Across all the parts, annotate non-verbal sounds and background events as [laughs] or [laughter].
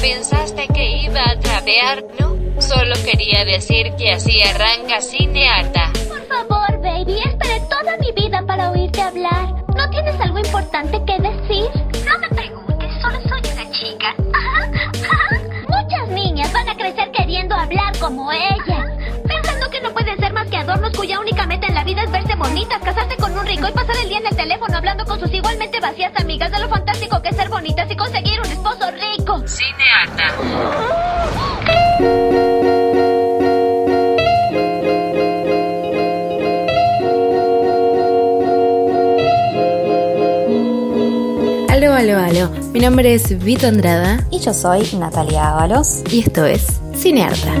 ¿Pensaste que iba a trapear? No, solo quería decir que así arranca Cinearta. Por favor, baby, esperé toda mi vida para oírte hablar. ¿No tienes algo importante que decir? No me preguntes, solo soy una chica. Muchas niñas van a crecer queriendo hablar como ella. Pensando que no pueden ser más que adornos cuya única meta en la vida es verse bonitas, casarse con un rico y pasar el día en el teléfono hablando con sus igualmente vacías amigas de lo fantástico que es ser bonitas y conseguir un esposo rico. Cinearta. Aló, aló, aló. Mi nombre es Vito Andrada Y yo soy Natalia Ábalos. y esto es Cinearta.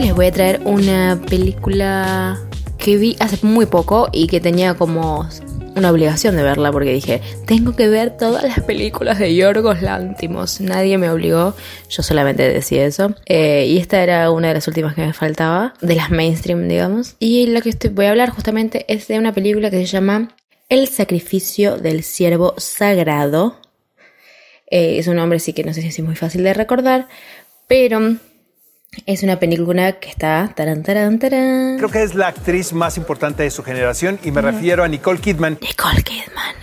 Les voy a traer una película que vi hace muy poco y que tenía como una obligación de verla porque dije, tengo que ver todas las películas de Yorgos Lántimos. Nadie me obligó, yo solamente decía eso. Eh, y esta era una de las últimas que me faltaba, de las mainstream, digamos. Y lo que estoy, voy a hablar justamente es de una película que se llama El sacrificio del siervo sagrado. Eh, es un nombre sí que no sé si es muy fácil de recordar, pero es una película que está taran taran taran. Creo que es la actriz más importante de su generación y me refiero a Nicole Kidman. Nicole Kidman.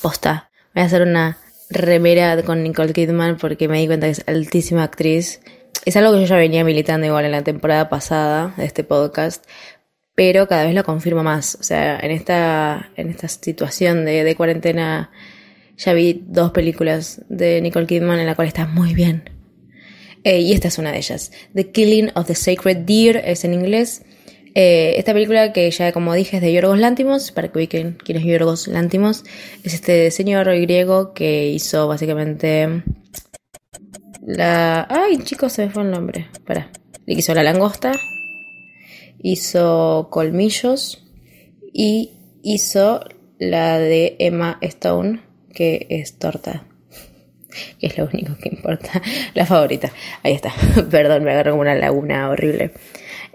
Posta. Voy a hacer una remera con Nicole Kidman porque me di cuenta que es altísima actriz. Es algo que yo ya venía militando igual en la temporada pasada de este podcast, pero cada vez lo confirmo más. O sea, en esta, en esta situación de, de cuarentena ya vi dos películas de Nicole Kidman en la cual está muy bien. Eh, y esta es una de ellas. The Killing of the Sacred Deer es en inglés. Eh, esta película que ya como dije es de Yorgos Lántimos, para que ubiquen quién es Yorgos Lántimos, es este señor griego que hizo básicamente la... Ay chicos, se me fue el nombre. Para. Hizo La Langosta, hizo Colmillos y hizo la de Emma Stone, que es Torta que es lo único que importa. [laughs] La favorita. Ahí está. [laughs] Perdón, me agarro una laguna horrible.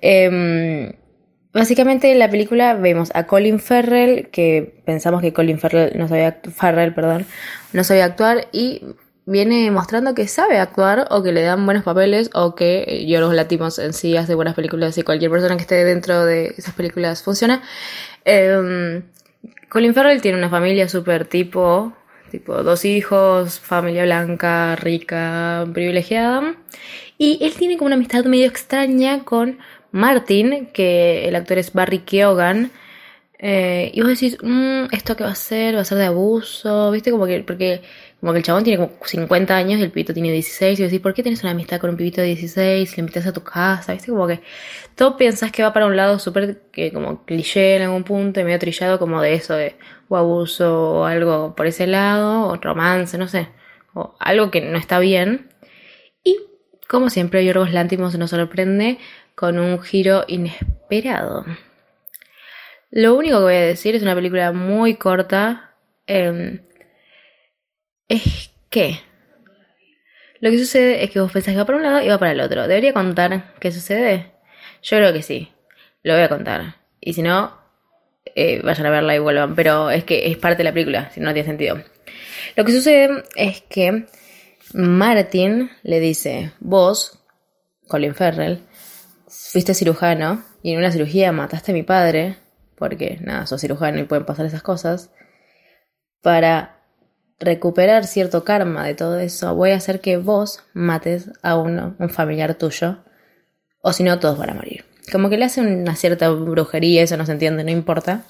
Em, básicamente en la película vemos a Colin Farrell, que pensamos que Colin Farrell no sabía, Farrell, perdón, actuar y viene mostrando que sabe actuar o que le dan buenos papeles o que yo los latimos en sí hace buenas películas y cualquier persona que esté dentro de esas películas funciona. Em, Colin Farrell tiene una familia súper tipo tipo dos hijos, familia blanca, rica, privilegiada. Y él tiene como una amistad medio extraña con Martin, que el actor es Barry Keoghan. Eh, y vos decís, "Mm, ¿esto qué va a ser? ¿Va a ser de abuso? ¿Viste? Como que, porque como que el chabón tiene como 50 años y el pibito tiene 16. Y decís, ¿por qué tienes una amistad con un pibito de 16? Le invitas a tu casa, ¿viste? Como que todo pensás que va para un lado súper que como cliché en algún punto y medio trillado como de eso, de o abuso o algo por ese lado, o romance, no sé, o algo que no está bien. Y como siempre, Yorgos Lántimos nos sorprende con un giro inesperado. Lo único que voy a decir es una película muy corta. eh, es que lo que sucede es que vos pensás que va para un lado y va para el otro. ¿Debería contar qué sucede? Yo creo que sí. Lo voy a contar. Y si no, eh, vayan a verla y vuelvan. Pero es que es parte de la película, si no, tiene sentido. Lo que sucede es que Martin le dice, vos, Colin Farrell, fuiste cirujano y en una cirugía mataste a mi padre, porque nada, sos cirujano y pueden pasar esas cosas, para recuperar cierto karma de todo eso, voy a hacer que vos mates a uno, un familiar tuyo, o si no, todos van a morir. Como que le hace una cierta brujería, eso no se entiende, no importa.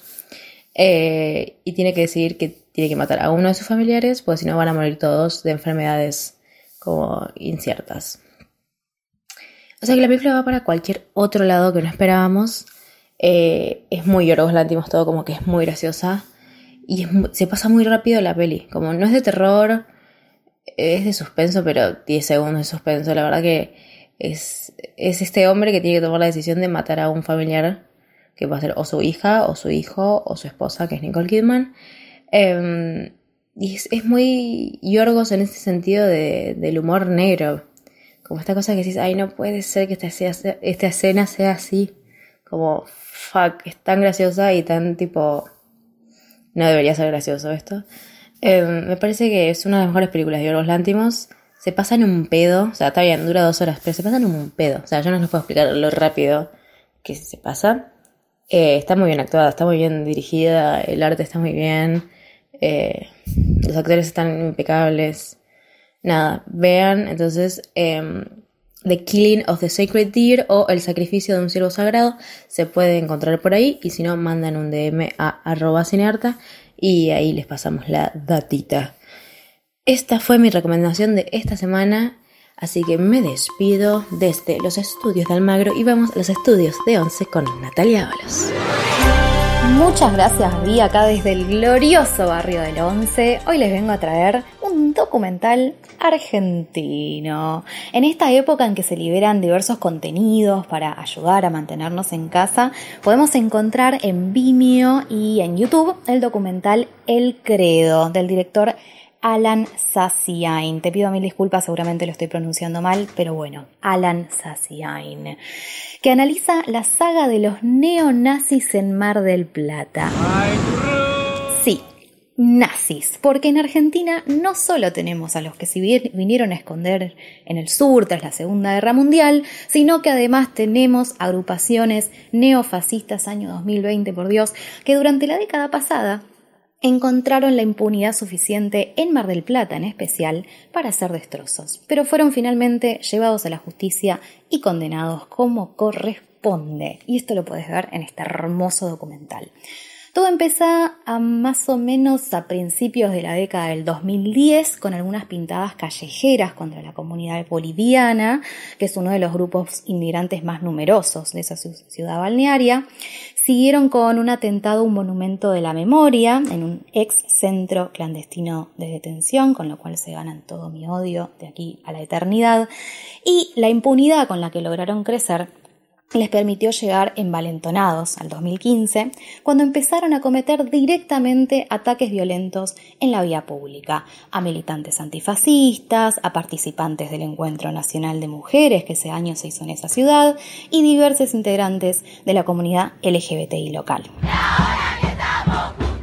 Eh, y tiene que decidir que tiene que matar a uno de sus familiares, pues si no van a morir todos de enfermedades como inciertas. O sea que la película va para cualquier otro lado que no esperábamos. Eh, es muy Yorgos Lantimos todo, como que es muy graciosa. Y es se pasa muy rápido la peli. Como no es de terror, es de suspenso, pero 10 segundos de suspenso. La verdad que es, es este hombre que tiene que tomar la decisión de matar a un familiar, que va a ser o su hija, o su hijo, o su esposa, que es Nicole Kidman. Eh, y es, muy Yorgos en ese sentido de- del humor negro. Como esta cosa que decís, ay, no puede ser que esta escena sea así. Como, fuck, es tan graciosa y tan tipo... No debería ser gracioso esto. Eh, me parece que es una de las mejores películas de Yorgos Lántimos. Se pasan un pedo, o sea, está bien, dura dos horas, pero se pasan un pedo. O sea, yo no les puedo explicar lo rápido que se pasa. Eh, está muy bien actuada, está muy bien dirigida, el arte está muy bien, eh, los actores están impecables. Nada, vean entonces em, The Killing of the Sacred Deer o El Sacrificio de un Ciervo Sagrado se puede encontrar por ahí y si no mandan un DM a arroba cinearta y ahí les pasamos la datita. Esta fue mi recomendación de esta semana, así que me despido desde los estudios de Almagro y vamos a los estudios de Once con Natalia Ábalos. Muchas gracias, Vi, acá desde el glorioso barrio del Once. Hoy les vengo a traer documental argentino. En esta época en que se liberan diversos contenidos para ayudar a mantenernos en casa, podemos encontrar en Vimeo y en YouTube el documental El Credo del director Alan Sassiain. Te pido mil disculpas, seguramente lo estoy pronunciando mal, pero bueno, Alan Sassiain, que analiza la saga de los neonazis en Mar del Plata. Sí, nazis, porque en Argentina no solo tenemos a los que bien vinieron a esconder en el sur tras la Segunda Guerra Mundial, sino que además tenemos agrupaciones neofascistas año 2020, por Dios, que durante la década pasada encontraron la impunidad suficiente en Mar del Plata en especial para hacer destrozos, pero fueron finalmente llevados a la justicia y condenados como corresponde. Y esto lo puedes ver en este hermoso documental. Todo empieza a más o menos a principios de la década del 2010 con algunas pintadas callejeras contra la comunidad boliviana, que es uno de los grupos inmigrantes más numerosos de esa ciudad balnearia. Siguieron con un atentado a un monumento de la memoria en un ex centro clandestino de detención, con lo cual se ganan todo mi odio de aquí a la eternidad. Y la impunidad con la que lograron crecer les permitió llegar envalentonados al 2015, cuando empezaron a cometer directamente ataques violentos en la vía pública, a militantes antifascistas, a participantes del Encuentro Nacional de Mujeres que ese año se hizo en esa ciudad y diversos integrantes de la comunidad LGBTI local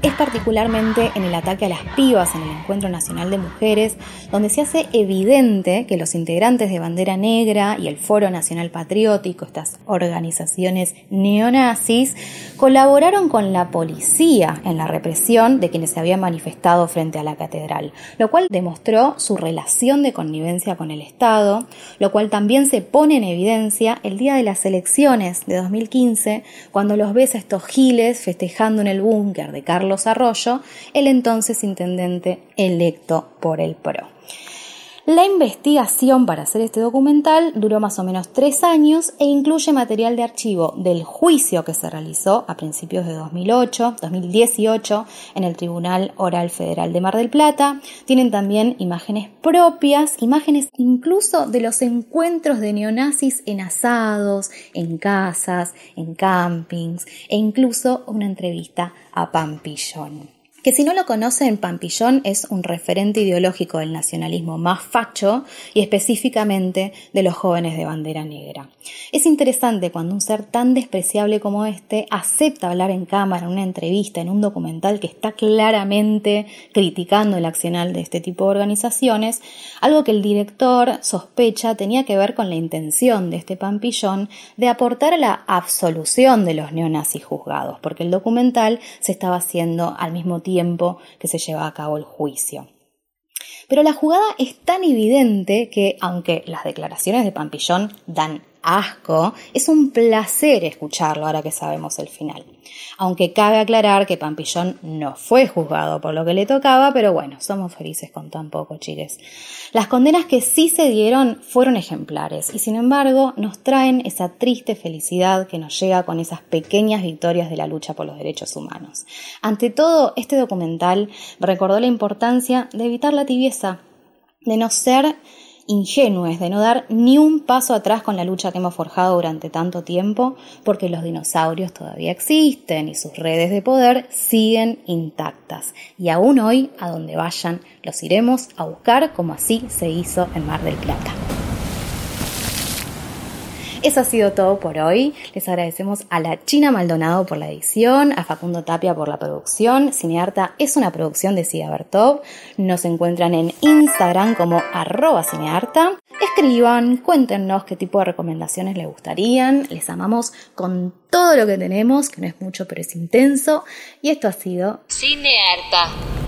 es particularmente en el ataque a las pibas en el Encuentro Nacional de Mujeres, donde se hace evidente que los integrantes de Bandera Negra y el Foro Nacional Patriótico, estas organizaciones neonazis, colaboraron con la policía en la represión de quienes se habían manifestado frente a la catedral, lo cual demostró su relación de connivencia con el Estado, lo cual también se pone en evidencia el día de las elecciones de 2015, cuando los ves a estos giles festejando en el búnker de Carlos Arroyo, el entonces intendente electo por el PRO. La investigación para hacer este documental duró más o menos tres años e incluye material de archivo del juicio que se realizó a principios de 2008, 2018 en el Tribunal Oral Federal de Mar del Plata. Tienen también imágenes propias, imágenes incluso de los encuentros de neonazis en asados, en casas, en campings e incluso una entrevista a Pampillón que si no lo conocen, Pampillón es un referente ideológico del nacionalismo más facho y específicamente de los jóvenes de bandera negra. Es interesante cuando un ser tan despreciable como este acepta hablar en cámara, en una entrevista, en un documental que está claramente criticando el accional de este tipo de organizaciones, algo que el director sospecha tenía que ver con la intención de este Pampillón de aportar a la absolución de los neonazis juzgados, porque el documental se estaba haciendo al mismo tiempo que se lleva a cabo el juicio. Pero la jugada es tan evidente que, aunque las declaraciones de Pampillón dan asco, es un placer escucharlo ahora que sabemos el final. Aunque cabe aclarar que Pampillón no fue juzgado por lo que le tocaba, pero bueno, somos felices con tan poco, chiques. Las condenas que sí se dieron fueron ejemplares y sin embargo nos traen esa triste felicidad que nos llega con esas pequeñas victorias de la lucha por los derechos humanos. Ante todo, este documental recordó la importancia de evitar la tibieza, de no ser ingenues de no dar ni un paso atrás con la lucha que hemos forjado durante tanto tiempo, porque los dinosaurios todavía existen y sus redes de poder siguen intactas. Y aún hoy, a donde vayan, los iremos a buscar como así se hizo en Mar del Plata. Eso ha sido todo por hoy. Les agradecemos a la China Maldonado por la edición, a Facundo Tapia por la producción. Cinearta es una producción de Siga. Nos encuentran en Instagram como arroba cinearta. Escriban, cuéntenos qué tipo de recomendaciones les gustarían. Les amamos con todo lo que tenemos, que no es mucho pero es intenso. Y esto ha sido Cinearta.